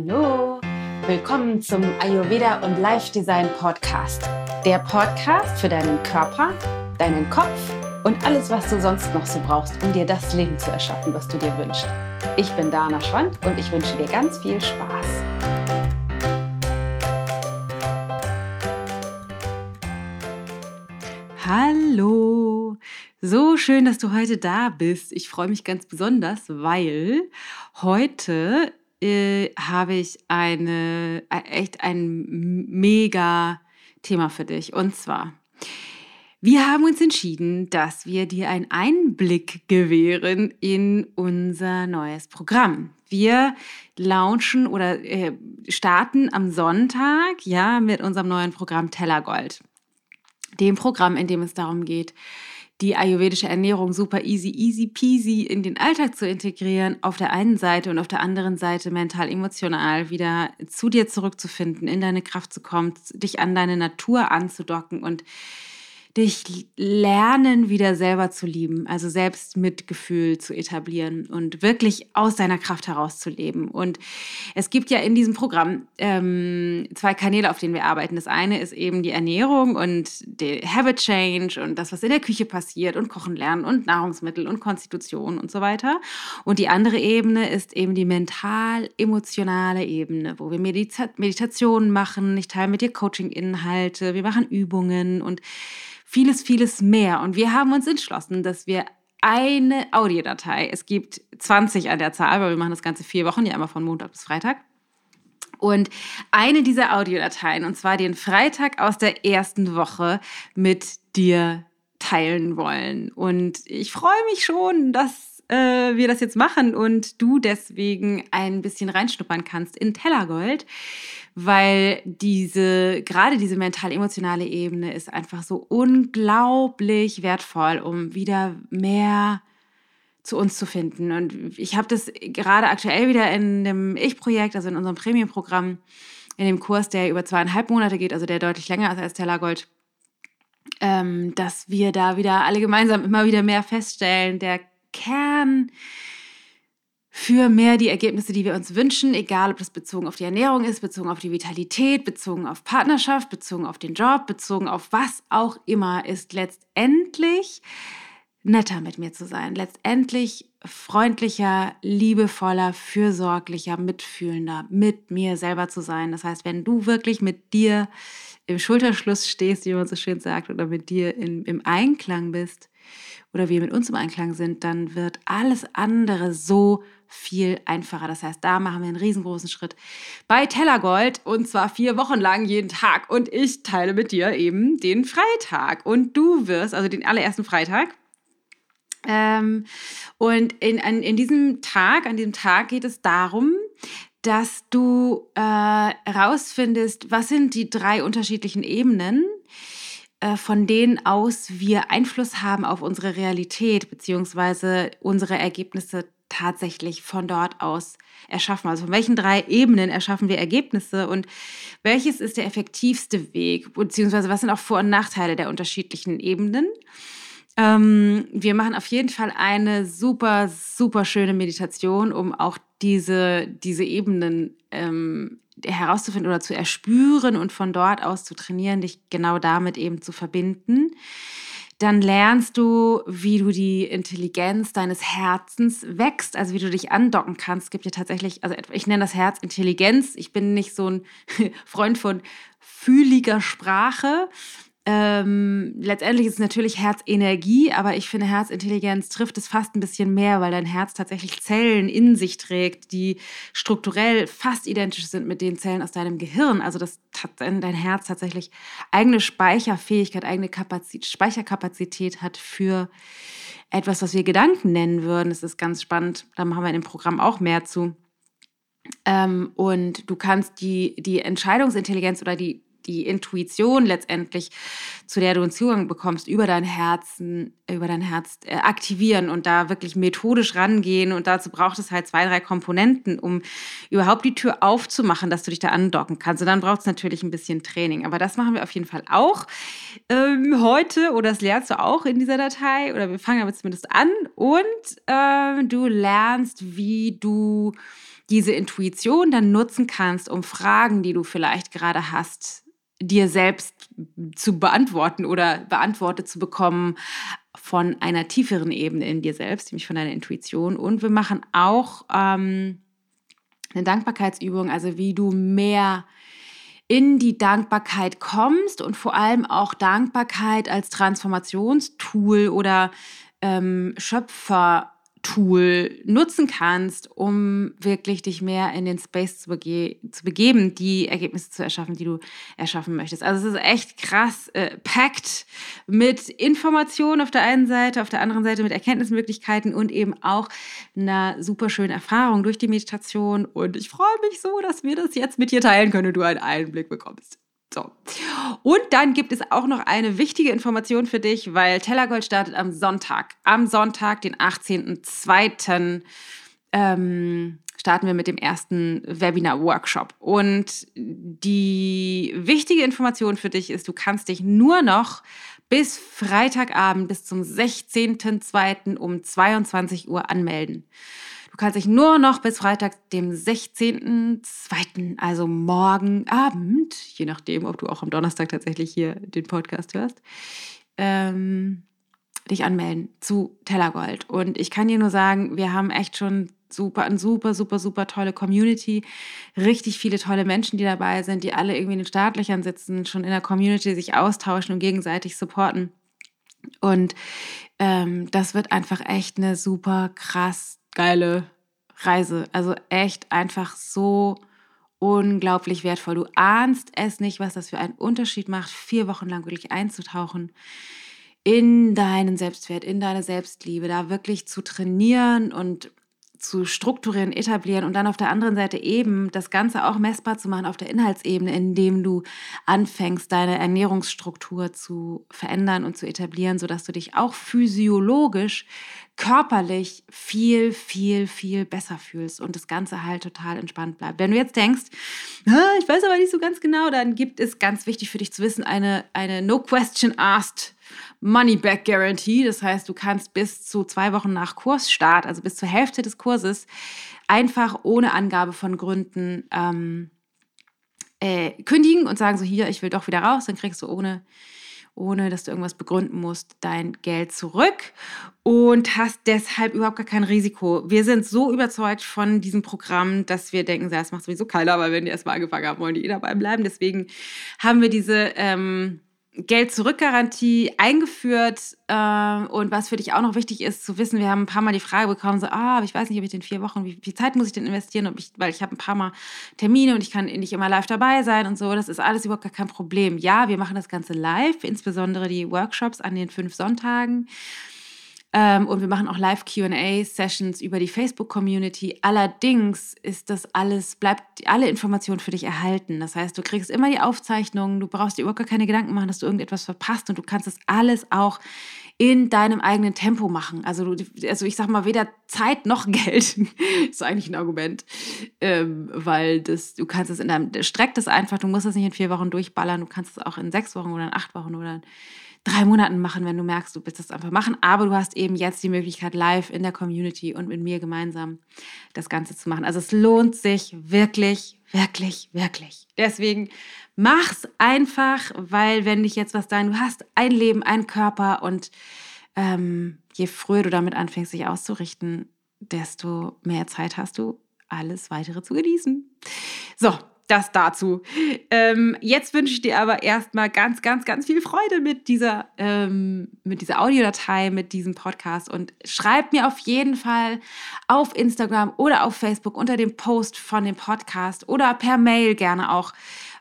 Hallo, willkommen zum Ayurveda und Life Design Podcast. Der Podcast für deinen Körper, deinen Kopf und alles, was du sonst noch so brauchst, um dir das Leben zu erschaffen, was du dir wünschst. Ich bin Dana Schwand und ich wünsche dir ganz viel Spaß. Hallo, so schön, dass du heute da bist. Ich freue mich ganz besonders, weil heute äh, habe ich eine, äh, echt ein mega Thema für dich. Und zwar, wir haben uns entschieden, dass wir dir einen Einblick gewähren in unser neues Programm. Wir launchen oder äh, starten am Sonntag ja mit unserem neuen Programm Tellergold. Dem Programm, in dem es darum geht, die ayurvedische Ernährung super easy, easy peasy in den Alltag zu integrieren, auf der einen Seite und auf der anderen Seite mental, emotional wieder zu dir zurückzufinden, in deine Kraft zu kommen, dich an deine Natur anzudocken und dich lernen, wieder selber zu lieben, also selbst Mitgefühl zu etablieren und wirklich aus deiner Kraft heraus zu leben. Und es gibt ja in diesem Programm ähm, zwei Kanäle, auf denen wir arbeiten. Das eine ist eben die Ernährung und der Habit Change und das, was in der Küche passiert und Kochen lernen und Nahrungsmittel und Konstitution und so weiter. Und die andere Ebene ist eben die mental-emotionale Ebene, wo wir Medita Meditationen machen. Ich teile mit dir Coaching-Inhalte, wir machen Übungen und vieles, vieles mehr. Und wir haben uns entschlossen, dass wir eine Audiodatei, es gibt 20 an der Zahl, weil wir machen das Ganze vier Wochen, ja immer von Montag bis Freitag. Und eine dieser Audiodateien, und zwar den Freitag aus der ersten Woche, mit dir teilen wollen. Und ich freue mich schon, dass äh, wir das jetzt machen und du deswegen ein bisschen reinschnuppern kannst in Tellergold weil diese, gerade diese mental-emotionale Ebene ist einfach so unglaublich wertvoll, um wieder mehr zu uns zu finden. Und ich habe das gerade aktuell wieder in dem Ich-Projekt, also in unserem Premium-Programm, in dem Kurs, der über zweieinhalb Monate geht, also der deutlich länger ist als Tellergold, ähm, dass wir da wieder alle gemeinsam immer wieder mehr feststellen, der Kern für mehr die Ergebnisse, die wir uns wünschen, egal ob das bezogen auf die Ernährung ist, bezogen auf die Vitalität, bezogen auf Partnerschaft, bezogen auf den Job, bezogen auf was auch immer, ist letztendlich netter mit mir zu sein, letztendlich freundlicher, liebevoller, fürsorglicher, mitfühlender mit mir selber zu sein. Das heißt, wenn du wirklich mit dir im Schulterschluss stehst, wie man so schön sagt, oder mit dir in, im Einklang bist oder wir mit uns im Einklang sind, dann wird alles andere so viel einfacher. Das heißt, da machen wir einen riesengroßen Schritt bei Tellergold und zwar vier Wochen lang jeden Tag. Und ich teile mit dir eben den Freitag. Und du wirst, also den allerersten Freitag, ähm, und in, in, in diesem Tag, an diesem Tag geht es darum, dass du äh, herausfindest, was sind die drei unterschiedlichen Ebenen, äh, von denen aus wir Einfluss haben auf unsere Realität beziehungsweise unsere Ergebnisse tatsächlich von dort aus erschaffen? Also von welchen drei Ebenen erschaffen wir Ergebnisse und welches ist der effektivste Weg? Beziehungsweise was sind auch Vor- und Nachteile der unterschiedlichen Ebenen? Ähm, wir machen auf jeden Fall eine super, super schöne Meditation, um auch diese, diese Ebenen ähm, herauszufinden oder zu erspüren und von dort aus zu trainieren, dich genau damit eben zu verbinden dann lernst du, wie du die Intelligenz deines Herzens wächst, also wie du dich andocken kannst. Es gibt ja tatsächlich, also ich nenne das Herz Intelligenz. Ich bin nicht so ein Freund von fühliger Sprache, ähm, letztendlich ist es natürlich Herzenergie, aber ich finde, Herzintelligenz trifft es fast ein bisschen mehr, weil dein Herz tatsächlich Zellen in sich trägt, die strukturell fast identisch sind mit den Zellen aus deinem Gehirn. Also das hat dein Herz tatsächlich eigene Speicherfähigkeit, eigene Kapazität, Speicherkapazität hat für etwas, was wir Gedanken nennen würden. Das ist ganz spannend. Da machen wir in dem Programm auch mehr zu. Ähm, und du kannst die, die Entscheidungsintelligenz oder die die Intuition letztendlich, zu der du einen Zugang bekommst, über dein Herzen, über dein Herz äh, aktivieren und da wirklich methodisch rangehen. Und dazu braucht es halt zwei, drei Komponenten, um überhaupt die Tür aufzumachen, dass du dich da andocken kannst. Und dann braucht es natürlich ein bisschen Training. Aber das machen wir auf jeden Fall auch ähm, heute oder das lernst du auch in dieser Datei oder wir fangen aber zumindest an. Und äh, du lernst, wie du diese Intuition dann nutzen kannst, um Fragen, die du vielleicht gerade hast, dir selbst zu beantworten oder beantwortet zu bekommen von einer tieferen Ebene in dir selbst, nämlich von deiner Intuition. Und wir machen auch ähm, eine Dankbarkeitsübung, also wie du mehr in die Dankbarkeit kommst und vor allem auch Dankbarkeit als Transformationstool oder ähm, Schöpfer Tool nutzen kannst, um wirklich dich mehr in den Space zu, bege zu begeben, die Ergebnisse zu erschaffen, die du erschaffen möchtest. Also es ist echt krass äh, packt mit Informationen auf der einen Seite, auf der anderen Seite mit Erkenntnismöglichkeiten und eben auch einer super schönen Erfahrung durch die Meditation. Und ich freue mich so, dass wir das jetzt mit dir teilen können und du einen Einblick bekommst. So. Und dann gibt es auch noch eine wichtige Information für dich, weil Tellergold startet am Sonntag. Am Sonntag, den 18.02. Ähm, starten wir mit dem ersten Webinar-Workshop. Und die wichtige Information für dich ist, du kannst dich nur noch bis Freitagabend, bis zum 16.02. um 22 Uhr anmelden. Kannst dich nur noch bis Freitag, dem 16.02., also morgen Abend, je nachdem, ob du auch am Donnerstag tatsächlich hier den Podcast hörst, ähm, dich anmelden zu Tellergold. Und ich kann dir nur sagen, wir haben echt schon super, eine super, super, super tolle Community. Richtig viele tolle Menschen, die dabei sind, die alle irgendwie in den Startlöchern sitzen, schon in der Community sich austauschen und gegenseitig supporten. Und ähm, das wird einfach echt eine super krass geile Reise. Also echt einfach so unglaublich wertvoll. Du ahnst es nicht, was das für einen Unterschied macht, vier Wochen lang wirklich einzutauchen in deinen Selbstwert, in deine Selbstliebe, da wirklich zu trainieren und zu strukturieren, etablieren und dann auf der anderen Seite eben das Ganze auch messbar zu machen auf der Inhaltsebene, indem du anfängst, deine Ernährungsstruktur zu verändern und zu etablieren, sodass du dich auch physiologisch, körperlich viel, viel, viel besser fühlst und das Ganze halt total entspannt bleibt. Wenn du jetzt denkst, ich weiß aber nicht so ganz genau, dann gibt es ganz wichtig für dich zu wissen, eine, eine No Question Asked Money Back Guarantee. Das heißt, du kannst bis zu zwei Wochen nach Kursstart, also bis zur Hälfte des Kurses, einfach ohne Angabe von Gründen ähm, äh, kündigen und sagen so, hier, ich will doch wieder raus. Dann kriegst du ohne ohne dass du irgendwas begründen musst, dein Geld zurück und hast deshalb überhaupt gar kein Risiko. Wir sind so überzeugt von diesem Programm, dass wir denken, das macht sowieso keiner, aber wenn die erstmal angefangen haben, wollen die eh dabei bleiben. Deswegen haben wir diese ähm, Geld-Zurück-Garantie eingeführt. Äh, und was für dich auch noch wichtig ist, zu wissen, wir haben ein paar Mal die Frage bekommen, so, ah, aber ich weiß nicht, ob ich in vier Wochen, wie viel Zeit muss ich denn investieren, ob ich, weil ich habe ein paar Mal Termine und ich kann nicht immer live dabei sein und so. Das ist alles überhaupt gar kein Problem. Ja, wir machen das Ganze live, insbesondere die Workshops an den fünf Sonntagen. Ähm, und wir machen auch Live-QA-Sessions über die Facebook-Community. Allerdings ist das alles, bleibt alle Informationen für dich erhalten. Das heißt, du kriegst immer die Aufzeichnungen, du brauchst dir überhaupt gar keine Gedanken machen, dass du irgendetwas verpasst und du kannst das alles auch in deinem eigenen Tempo machen. Also, du, also ich sag mal, weder Zeit noch Geld ist eigentlich ein Argument, ähm, weil das, du kannst es in deinem, streck das einfach, du musst es nicht in vier Wochen durchballern, du kannst es auch in sechs Wochen oder in acht Wochen oder in drei Monaten machen, wenn du merkst, du willst das einfach machen. Aber du hast eben jetzt die Möglichkeit, live in der Community und mit mir gemeinsam das Ganze zu machen. Also es lohnt sich wirklich, wirklich, wirklich. Deswegen mach's einfach, weil wenn dich jetzt was dein, du hast ein Leben, einen Körper und ähm, je früher du damit anfängst, sich auszurichten, desto mehr Zeit hast du, alles weitere zu genießen. So, das dazu. Ähm, jetzt wünsche ich dir aber erstmal ganz, ganz, ganz viel Freude mit dieser, ähm, mit dieser Audiodatei, mit diesem Podcast und schreib mir auf jeden Fall auf Instagram oder auf Facebook unter dem Post von dem Podcast oder per Mail gerne auch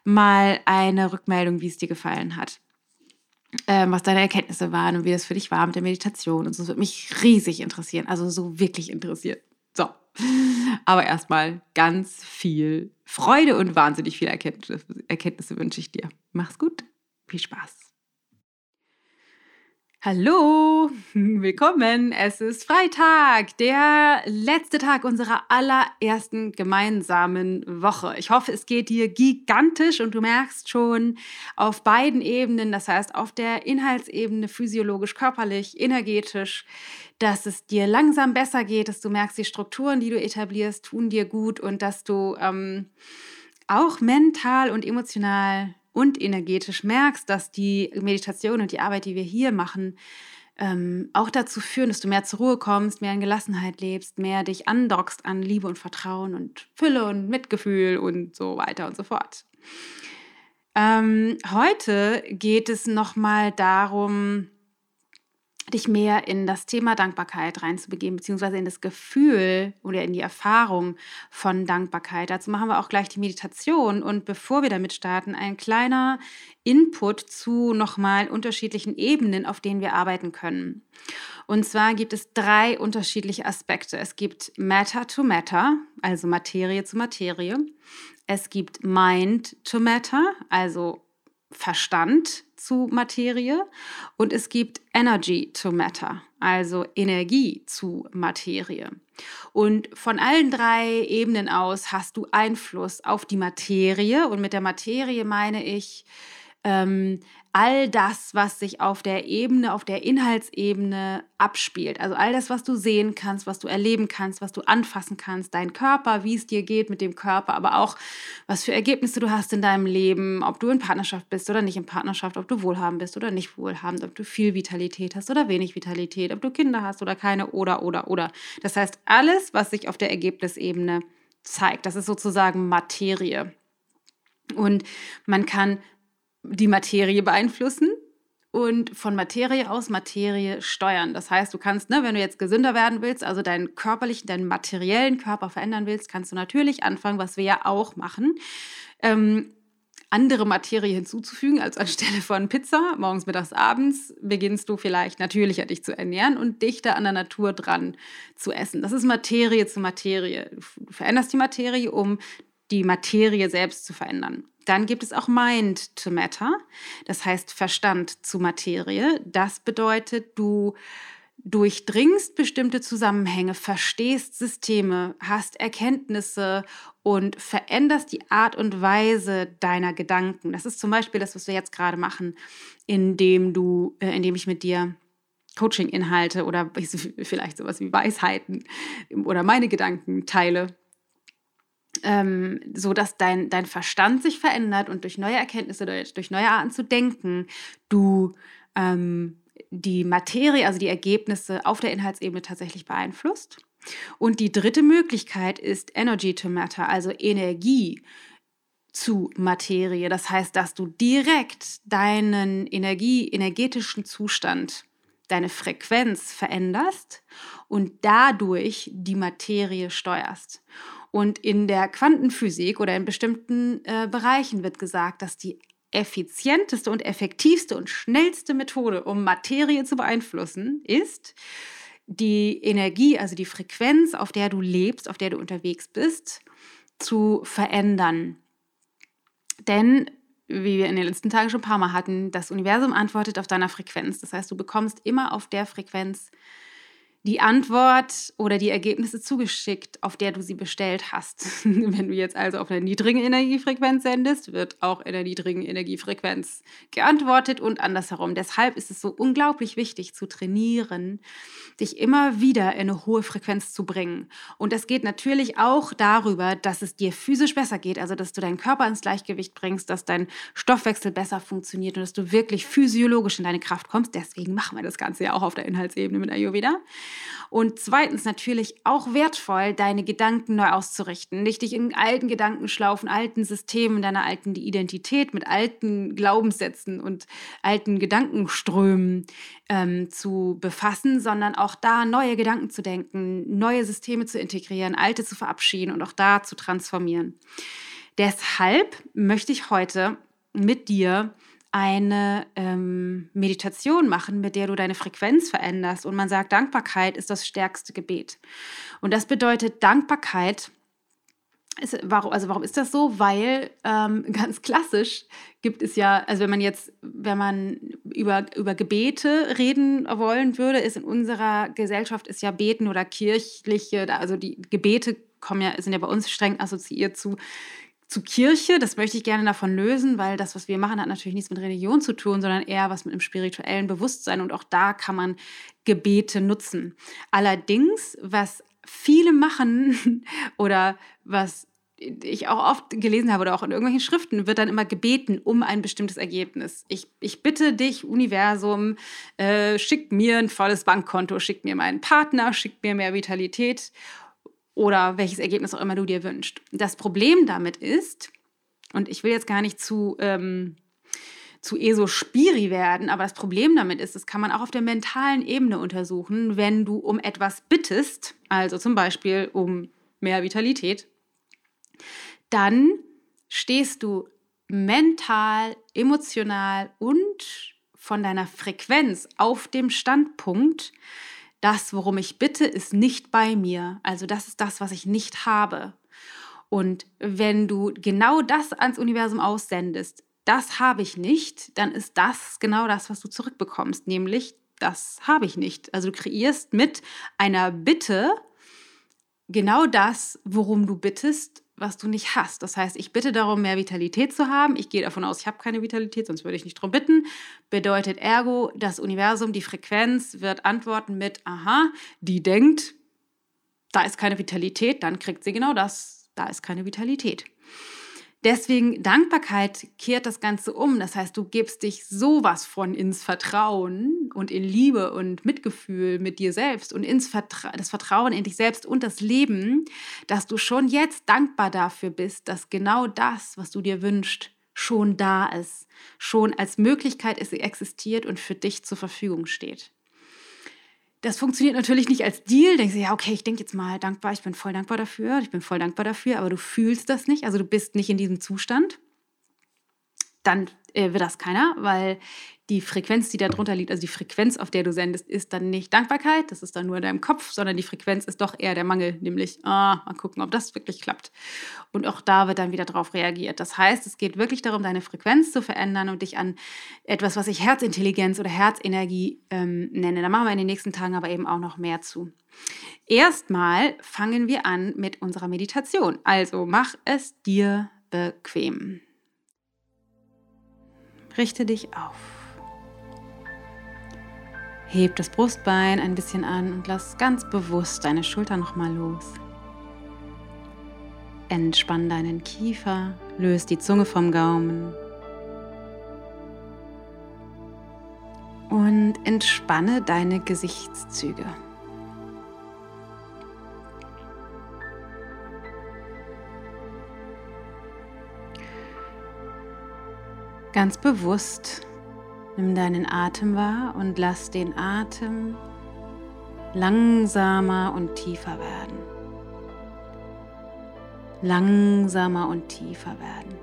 mal eine Rückmeldung, wie es dir gefallen hat. Ähm, was deine Erkenntnisse waren und wie das für dich war mit der Meditation. Und so würde mich riesig interessieren, also so wirklich interessieren. So. Aber erstmal ganz viel Freude und wahnsinnig viele Erkenntnisse, Erkenntnisse wünsche ich dir. Mach's gut, viel Spaß. Hallo, willkommen. Es ist Freitag, der letzte Tag unserer allerersten gemeinsamen Woche. Ich hoffe, es geht dir gigantisch und du merkst schon auf beiden Ebenen, das heißt auf der Inhaltsebene, physiologisch, körperlich, energetisch, dass es dir langsam besser geht, dass du merkst, die Strukturen, die du etablierst, tun dir gut und dass du ähm, auch mental und emotional und energetisch merkst, dass die Meditation und die Arbeit, die wir hier machen, ähm, auch dazu führen, dass du mehr zur Ruhe kommst, mehr in Gelassenheit lebst, mehr dich andockst an Liebe und Vertrauen und Fülle und Mitgefühl und so weiter und so fort. Ähm, heute geht es nochmal darum, dich mehr in das Thema Dankbarkeit reinzubegeben, beziehungsweise in das Gefühl oder in die Erfahrung von Dankbarkeit. Dazu machen wir auch gleich die Meditation. Und bevor wir damit starten, ein kleiner Input zu nochmal unterschiedlichen Ebenen, auf denen wir arbeiten können. Und zwar gibt es drei unterschiedliche Aspekte. Es gibt Matter to Matter, also Materie zu Materie. Es gibt Mind to Matter, also Verstand zu Materie und es gibt Energy to Matter, also Energie zu Materie. Und von allen drei Ebenen aus hast du Einfluss auf die Materie und mit der Materie meine ich ähm, all das, was sich auf der Ebene, auf der Inhaltsebene abspielt. Also all das, was du sehen kannst, was du erleben kannst, was du anfassen kannst, dein Körper, wie es dir geht mit dem Körper, aber auch was für Ergebnisse du hast in deinem Leben, ob du in Partnerschaft bist oder nicht in Partnerschaft, ob du wohlhabend bist oder nicht wohlhabend, ob du viel Vitalität hast oder wenig Vitalität, ob du Kinder hast oder keine oder oder oder. Das heißt, alles, was sich auf der Ergebnisebene zeigt, das ist sozusagen Materie. Und man kann die Materie beeinflussen und von Materie aus Materie steuern. Das heißt, du kannst, ne, wenn du jetzt gesünder werden willst, also deinen körperlichen, deinen materiellen Körper verändern willst, kannst du natürlich anfangen, was wir ja auch machen, ähm, andere Materie hinzuzufügen als anstelle von Pizza, morgens, mittags, abends, beginnst du vielleicht natürlicher dich zu ernähren und dichter an der Natur dran zu essen. Das ist Materie zu Materie. Du veränderst die Materie, um die Materie selbst zu verändern. Dann gibt es auch Mind to Matter, das heißt Verstand zu Materie. Das bedeutet, du durchdringst bestimmte Zusammenhänge, verstehst Systeme, hast Erkenntnisse und veränderst die Art und Weise deiner Gedanken. Das ist zum Beispiel das, was wir jetzt gerade machen, indem du, äh, indem ich mit dir Coaching-Inhalte oder vielleicht sowas wie Weisheiten oder meine Gedanken teile ähm, so dass dein, dein Verstand sich verändert und durch neue Erkenntnisse, durch, durch neue Arten zu denken, du ähm, die Materie, also die Ergebnisse auf der Inhaltsebene tatsächlich beeinflusst. Und die dritte Möglichkeit ist Energy to Matter, also Energie zu Materie. Das heißt, dass du direkt deinen Energie, energetischen Zustand, deine Frequenz veränderst und dadurch die Materie steuerst. Und in der Quantenphysik oder in bestimmten äh, Bereichen wird gesagt, dass die effizienteste und effektivste und schnellste Methode, um Materie zu beeinflussen, ist, die Energie, also die Frequenz, auf der du lebst, auf der du unterwegs bist, zu verändern. Denn, wie wir in den letzten Tagen schon ein paar Mal hatten, das Universum antwortet auf deiner Frequenz. Das heißt, du bekommst immer auf der Frequenz die Antwort oder die Ergebnisse zugeschickt, auf der du sie bestellt hast. Wenn du jetzt also auf einer niedrigen Energiefrequenz sendest, wird auch in der niedrigen Energiefrequenz geantwortet und andersherum. Deshalb ist es so unglaublich wichtig zu trainieren, dich immer wieder in eine hohe Frequenz zu bringen. Und das geht natürlich auch darüber, dass es dir physisch besser geht, also dass du deinen Körper ins Gleichgewicht bringst, dass dein Stoffwechsel besser funktioniert und dass du wirklich physiologisch in deine Kraft kommst. Deswegen machen wir das Ganze ja auch auf der Inhaltsebene mit Ayurveda. Und zweitens natürlich auch wertvoll, deine Gedanken neu auszurichten, nicht dich in alten Gedankenschlaufen, alten Systemen, deiner alten Identität mit alten Glaubenssätzen und alten Gedankenströmen ähm, zu befassen, sondern auch da neue Gedanken zu denken, neue Systeme zu integrieren, alte zu verabschieden und auch da zu transformieren. Deshalb möchte ich heute mit dir eine ähm, Meditation machen, mit der du deine Frequenz veränderst. Und man sagt, Dankbarkeit ist das stärkste Gebet. Und das bedeutet, Dankbarkeit ist, warum, also warum ist das so? Weil ähm, ganz klassisch gibt es ja, also wenn man jetzt, wenn man über, über Gebete reden wollen würde, ist in unserer Gesellschaft ist ja Beten oder kirchliche, also die Gebete kommen ja, sind ja bei uns streng assoziiert zu zu Kirche. Das möchte ich gerne davon lösen, weil das, was wir machen, hat natürlich nichts mit Religion zu tun, sondern eher was mit einem spirituellen Bewusstsein. Und auch da kann man Gebete nutzen. Allerdings, was viele machen oder was ich auch oft gelesen habe oder auch in irgendwelchen Schriften, wird dann immer gebeten um ein bestimmtes Ergebnis. Ich, ich bitte dich, Universum, äh, schick mir ein volles Bankkonto, schick mir meinen Partner, schick mir mehr Vitalität oder welches Ergebnis auch immer du dir wünschst. Das Problem damit ist, und ich will jetzt gar nicht zu, ähm, zu ESO-Spiri werden, aber das Problem damit ist, das kann man auch auf der mentalen Ebene untersuchen, wenn du um etwas bittest, also zum Beispiel um mehr Vitalität, dann stehst du mental, emotional und von deiner Frequenz auf dem Standpunkt, das, worum ich bitte, ist nicht bei mir. Also das ist das, was ich nicht habe. Und wenn du genau das ans Universum aussendest, das habe ich nicht, dann ist das genau das, was du zurückbekommst, nämlich das habe ich nicht. Also du kreierst mit einer Bitte genau das, worum du bittest was du nicht hast. Das heißt, ich bitte darum, mehr Vitalität zu haben. Ich gehe davon aus, ich habe keine Vitalität, sonst würde ich nicht darum bitten. Bedeutet ergo, das Universum, die Frequenz wird antworten mit, aha, die denkt, da ist keine Vitalität, dann kriegt sie genau das, da ist keine Vitalität. Deswegen Dankbarkeit kehrt das Ganze um. Das heißt, du gibst dich sowas von ins Vertrauen und in Liebe und Mitgefühl mit dir selbst und ins Vertra das Vertrauen in dich selbst und das Leben, dass du schon jetzt dankbar dafür bist, dass genau das, was du dir wünschst, schon da ist, schon als Möglichkeit existiert und für dich zur Verfügung steht. Das funktioniert natürlich nicht als Deal. Denkst du, ja, okay, ich denke jetzt mal dankbar, ich bin voll dankbar dafür, ich bin voll dankbar dafür, aber du fühlst das nicht, also du bist nicht in diesem Zustand. Dann äh, wird das keiner, weil die Frequenz, die da drunter liegt, also die Frequenz, auf der du sendest, ist dann nicht Dankbarkeit, das ist dann nur in deinem Kopf, sondern die Frequenz ist doch eher der Mangel, nämlich, ah, mal gucken, ob das wirklich klappt. Und auch da wird dann wieder drauf reagiert. Das heißt, es geht wirklich darum, deine Frequenz zu verändern und dich an etwas, was ich Herzintelligenz oder Herzenergie ähm, nenne. Da machen wir in den nächsten Tagen aber eben auch noch mehr zu. Erstmal fangen wir an mit unserer Meditation. Also mach es dir bequem. Richte dich auf. Heb das Brustbein ein bisschen an und lass ganz bewusst deine Schulter nochmal los. Entspann deinen Kiefer, löse die Zunge vom Gaumen und entspanne deine Gesichtszüge. Ganz bewusst nimm deinen Atem wahr und lass den Atem langsamer und tiefer werden. Langsamer und tiefer werden.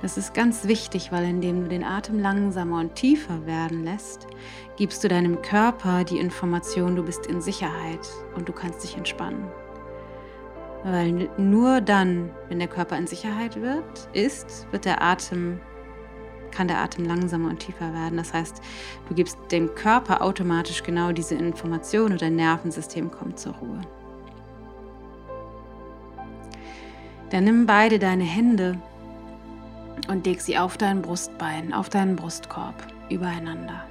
Das ist ganz wichtig, weil indem du den Atem langsamer und tiefer werden lässt, gibst du deinem Körper die Information, du bist in Sicherheit und du kannst dich entspannen. Weil nur dann, wenn der Körper in Sicherheit wird, ist, wird der Atem, kann der Atem langsamer und tiefer werden. Das heißt, du gibst dem Körper automatisch genau diese Information und dein Nervensystem kommt zur Ruhe. Dann nimm beide deine Hände und leg sie auf dein Brustbein, auf deinen Brustkorb übereinander.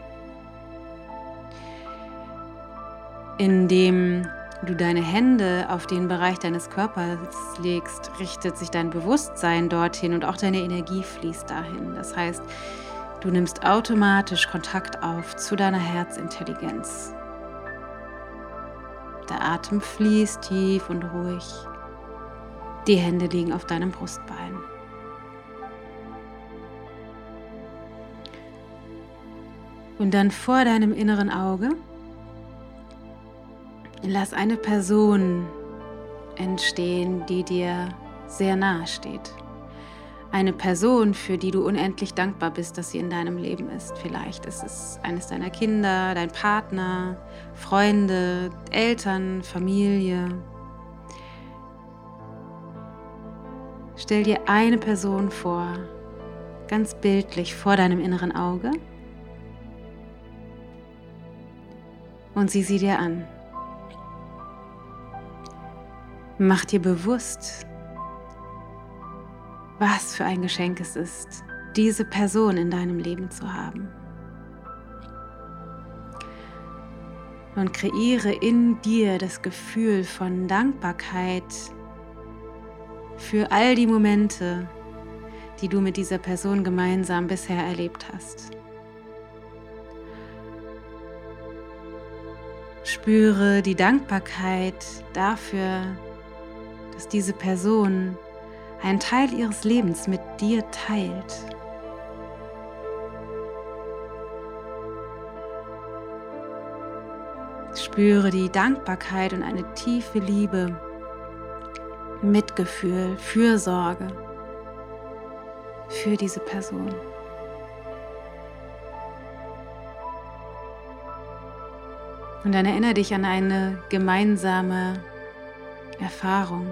Indem du deine Hände auf den Bereich deines Körpers legst, richtet sich dein Bewusstsein dorthin und auch deine Energie fließt dahin. Das heißt, du nimmst automatisch Kontakt auf zu deiner Herzintelligenz. Der Atem fließt tief und ruhig. Die Hände liegen auf deinem Brustbein. Und dann vor deinem inneren Auge Lass eine Person entstehen, die dir sehr nahe steht. Eine Person, für die du unendlich dankbar bist, dass sie in deinem Leben ist. Vielleicht ist es eines deiner Kinder, dein Partner, Freunde, Eltern, Familie. Stell dir eine Person vor, ganz bildlich vor deinem inneren Auge und sieh sie dir an. Mach dir bewusst, was für ein Geschenk es ist, diese Person in deinem Leben zu haben. Und kreiere in dir das Gefühl von Dankbarkeit für all die Momente, die du mit dieser Person gemeinsam bisher erlebt hast. Spüre die Dankbarkeit dafür, dass diese Person einen Teil ihres Lebens mit dir teilt. Spüre die Dankbarkeit und eine tiefe Liebe, Mitgefühl, Fürsorge für diese Person. Und dann erinnere dich an eine gemeinsame Erfahrung.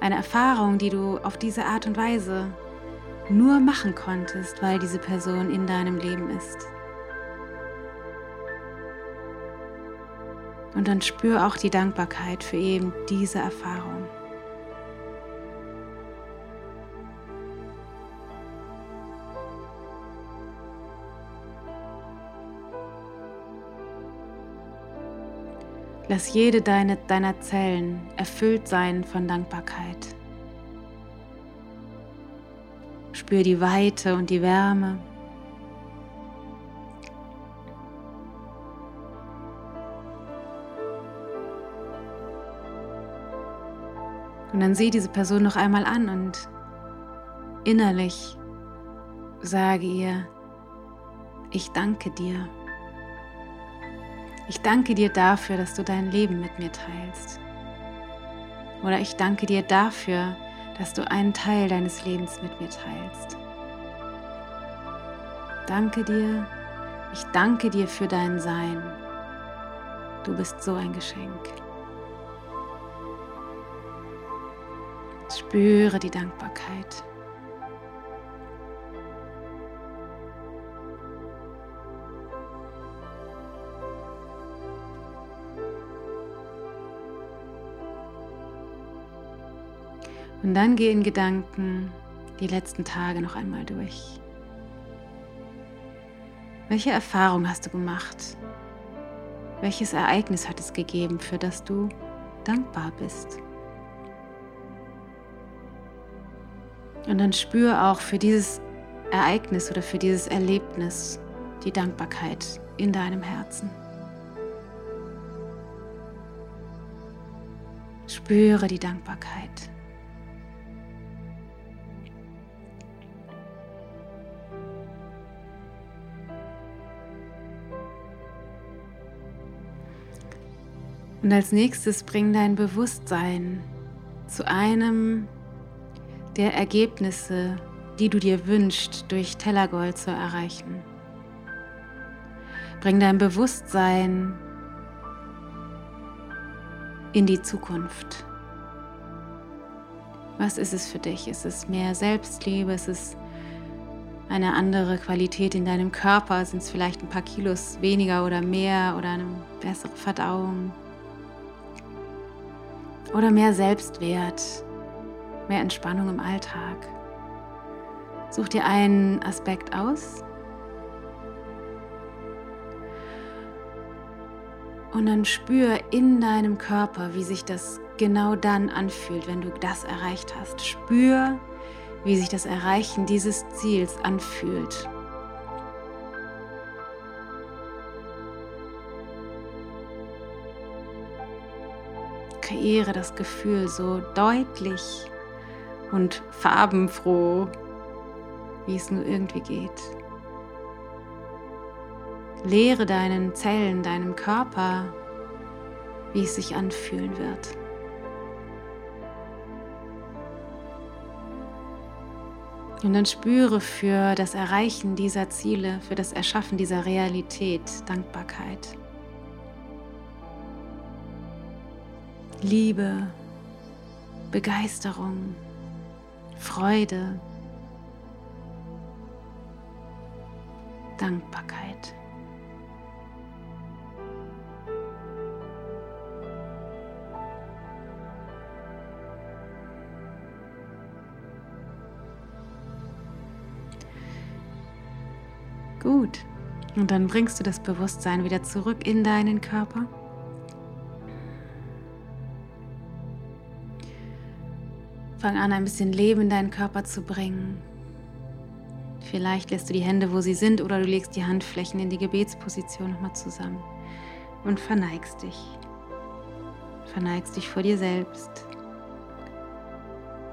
Eine Erfahrung, die du auf diese Art und Weise nur machen konntest, weil diese Person in deinem Leben ist. Und dann spür auch die Dankbarkeit für eben diese Erfahrung. Lass jede deine, deiner Zellen erfüllt sein von Dankbarkeit. Spür die Weite und die Wärme. Und dann sieh diese Person noch einmal an und innerlich sage ihr, ich danke dir. Ich danke dir dafür, dass du dein Leben mit mir teilst. Oder ich danke dir dafür, dass du einen Teil deines Lebens mit mir teilst. Danke dir, ich danke dir für dein Sein. Du bist so ein Geschenk. Spüre die Dankbarkeit. Und dann geh in Gedanken die letzten Tage noch einmal durch. Welche Erfahrung hast du gemacht? Welches Ereignis hat es gegeben, für das du dankbar bist? Und dann spür auch für dieses Ereignis oder für dieses Erlebnis die Dankbarkeit in deinem Herzen. Spüre die Dankbarkeit. Und als nächstes bring dein Bewusstsein zu einem der Ergebnisse, die du dir wünschst, durch Tellergold zu erreichen. Bring dein Bewusstsein in die Zukunft. Was ist es für dich? Ist es mehr Selbstliebe? Ist es eine andere Qualität in deinem Körper? Sind es vielleicht ein paar Kilos weniger oder mehr oder eine bessere Verdauung? Oder mehr Selbstwert, mehr Entspannung im Alltag. Such dir einen Aspekt aus. Und dann spür in deinem Körper, wie sich das genau dann anfühlt, wenn du das erreicht hast. Spür, wie sich das Erreichen dieses Ziels anfühlt. Kreiere das Gefühl so deutlich und farbenfroh, wie es nur irgendwie geht. Lehre deinen Zellen, deinem Körper, wie es sich anfühlen wird. Und dann spüre für das Erreichen dieser Ziele, für das Erschaffen dieser Realität Dankbarkeit. Liebe, Begeisterung, Freude, Dankbarkeit. Gut. Und dann bringst du das Bewusstsein wieder zurück in deinen Körper. Fang an, ein bisschen Leben in deinen Körper zu bringen. Vielleicht lässt du die Hände, wo sie sind, oder du legst die Handflächen in die Gebetsposition nochmal zusammen und verneigst dich. Verneigst dich vor dir selbst.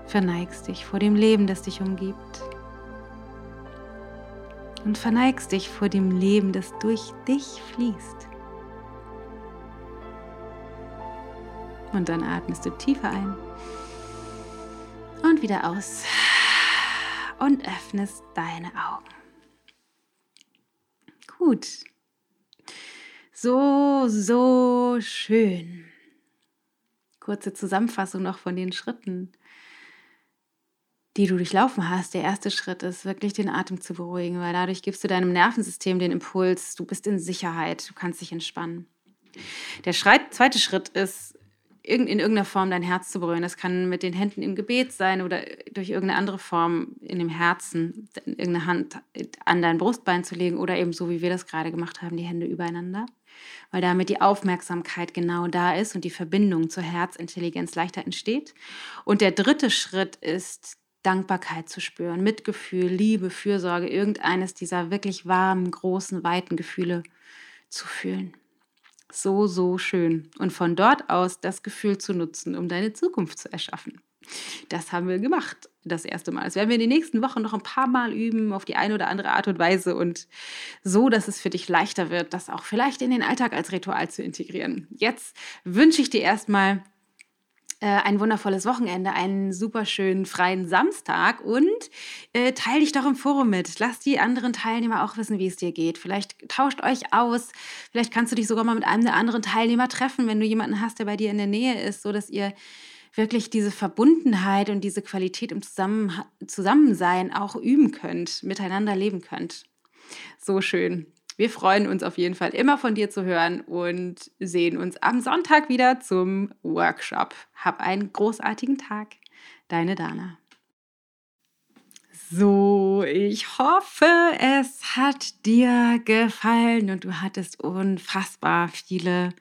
Verneigst dich vor dem Leben, das dich umgibt. Und verneigst dich vor dem Leben, das durch dich fließt. Und dann atmest du tiefer ein wieder aus und öffnest deine Augen. Gut. So, so schön. Kurze Zusammenfassung noch von den Schritten, die du durchlaufen hast. Der erste Schritt ist wirklich den Atem zu beruhigen, weil dadurch gibst du deinem Nervensystem den Impuls, du bist in Sicherheit, du kannst dich entspannen. Der zweite Schritt ist in irgendeiner Form dein Herz zu berühren. Das kann mit den Händen im Gebet sein oder durch irgendeine andere Form in dem Herzen, irgendeine Hand an dein Brustbein zu legen oder eben so, wie wir das gerade gemacht haben, die Hände übereinander. Weil damit die Aufmerksamkeit genau da ist und die Verbindung zur Herzintelligenz leichter entsteht. Und der dritte Schritt ist, Dankbarkeit zu spüren, Mitgefühl, Liebe, Fürsorge, irgendeines dieser wirklich warmen, großen, weiten Gefühle zu fühlen so, so schön. Und von dort aus das Gefühl zu nutzen, um deine Zukunft zu erschaffen. Das haben wir gemacht, das erste Mal. Das werden wir in den nächsten Wochen noch ein paar Mal üben, auf die eine oder andere Art und Weise und so, dass es für dich leichter wird, das auch vielleicht in den Alltag als Ritual zu integrieren. Jetzt wünsche ich dir erstmal ein wundervolles Wochenende, einen super schönen freien Samstag und äh, teile dich doch im Forum mit. Lass die anderen Teilnehmer auch wissen, wie es dir geht. Vielleicht tauscht euch aus. Vielleicht kannst du dich sogar mal mit einem der anderen Teilnehmer treffen, wenn du jemanden hast, der bei dir in der Nähe ist, so dass ihr wirklich diese Verbundenheit und diese Qualität im Zusammen Zusammensein auch üben könnt, miteinander leben könnt. So schön. Wir freuen uns auf jeden Fall immer von dir zu hören und sehen uns am Sonntag wieder zum Workshop. Hab einen großartigen Tag. Deine Dana. So, ich hoffe, es hat dir gefallen und du hattest unfassbar viele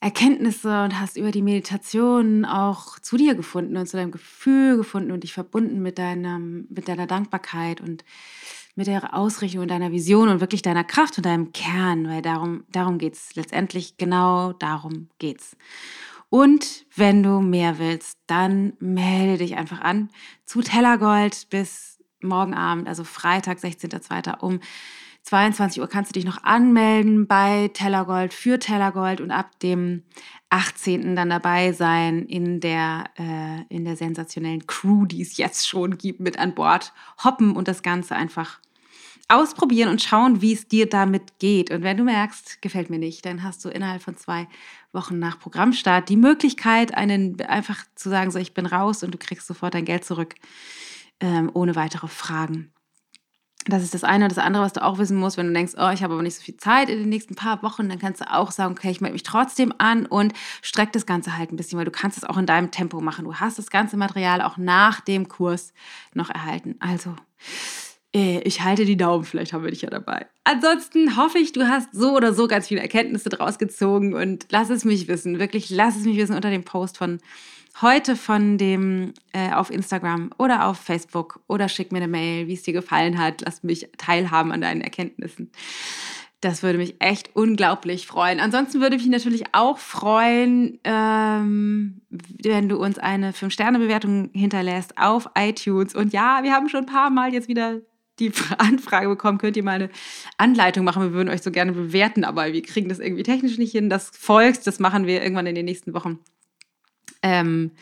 Erkenntnisse und hast über die Meditation auch zu dir gefunden und zu deinem Gefühl gefunden und dich verbunden mit, deinem, mit deiner Dankbarkeit und mit der Ausrichtung und deiner Vision und wirklich deiner Kraft und deinem Kern, weil darum, darum geht es letztendlich, genau darum geht's. Und wenn du mehr willst, dann melde dich einfach an zu Tellergold bis morgen Abend, also Freitag, 16.02. um 22 Uhr kannst du dich noch anmelden bei Tellergold für Tellergold und ab dem 18. dann dabei sein in der, äh, in der sensationellen Crew, die es jetzt schon gibt, mit an Bord hoppen und das Ganze einfach ausprobieren und schauen, wie es dir damit geht. Und wenn du merkst, gefällt mir nicht, dann hast du innerhalb von zwei Wochen nach Programmstart die Möglichkeit, einen einfach zu sagen, so ich bin raus und du kriegst sofort dein Geld zurück, ähm, ohne weitere Fragen. Das ist das eine. Das andere, was du auch wissen musst, wenn du denkst, oh, ich habe aber nicht so viel Zeit in den nächsten paar Wochen, dann kannst du auch sagen, okay, ich melde mich trotzdem an und streck das Ganze halt ein bisschen, weil du kannst es auch in deinem Tempo machen. Du hast das ganze Material auch nach dem Kurs noch erhalten. Also, äh, ich halte die Daumen, vielleicht haben wir dich ja dabei. Ansonsten hoffe ich, du hast so oder so ganz viele Erkenntnisse draus gezogen und lass es mich wissen. Wirklich, lass es mich wissen unter dem Post von heute von dem äh, auf Instagram oder auf Facebook oder schick mir eine Mail, wie es dir gefallen hat. Lass mich teilhaben an deinen Erkenntnissen. Das würde mich echt unglaublich freuen. Ansonsten würde mich natürlich auch freuen, ähm, wenn du uns eine 5-Sterne-Bewertung hinterlässt auf iTunes. Und ja, wir haben schon ein paar Mal jetzt wieder die Anfrage bekommen, könnt ihr mal eine Anleitung machen. Wir würden euch so gerne bewerten, aber wir kriegen das irgendwie technisch nicht hin. Das folgt, das machen wir irgendwann in den nächsten Wochen. Ähm,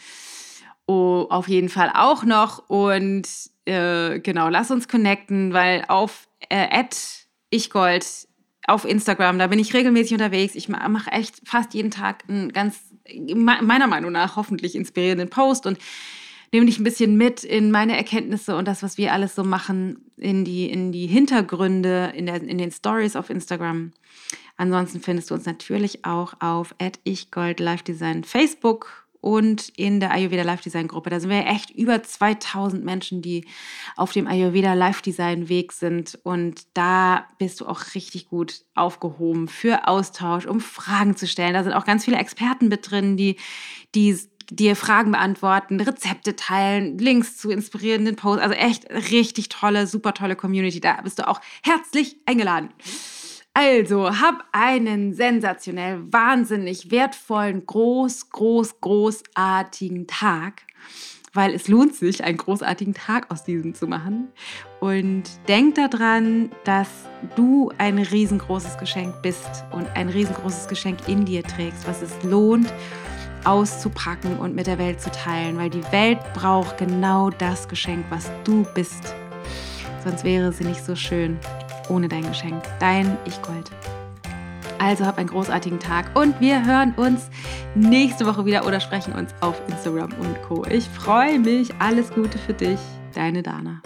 oh, auf jeden Fall auch noch. Und äh, genau, lass uns connecten, weil auf äh, ichgold auf Instagram, da bin ich regelmäßig unterwegs. Ich mache echt fast jeden Tag ein ganz meiner Meinung nach hoffentlich inspirierenden Post und nehme dich ein bisschen mit in meine Erkenntnisse und das, was wir alles so machen, in die, in die Hintergründe, in, der, in den Stories auf Instagram. Ansonsten findest du uns natürlich auch auf @ichgoldlivedesign Facebook und in der Ayurveda Live Design Gruppe. Da sind wir echt über 2000 Menschen, die auf dem Ayurveda Live Design Weg sind. Und da bist du auch richtig gut aufgehoben für Austausch, um Fragen zu stellen. Da sind auch ganz viele Experten mit drin, die, die dir Fragen beantworten, Rezepte teilen, Links zu inspirierenden Posts. Also echt richtig tolle, super tolle Community. Da bist du auch herzlich eingeladen. Also, hab einen sensationell, wahnsinnig wertvollen, groß, groß, großartigen Tag, weil es lohnt sich, einen großartigen Tag aus diesem zu machen. Und denk daran, dass du ein riesengroßes Geschenk bist und ein riesengroßes Geschenk in dir trägst, was es lohnt auszupacken und mit der Welt zu teilen, weil die Welt braucht genau das Geschenk, was du bist. Sonst wäre sie nicht so schön ohne dein Geschenk. Dein Ich Gold. Also hab einen großartigen Tag und wir hören uns nächste Woche wieder oder sprechen uns auf Instagram und Co. Ich freue mich. Alles Gute für dich. Deine Dana.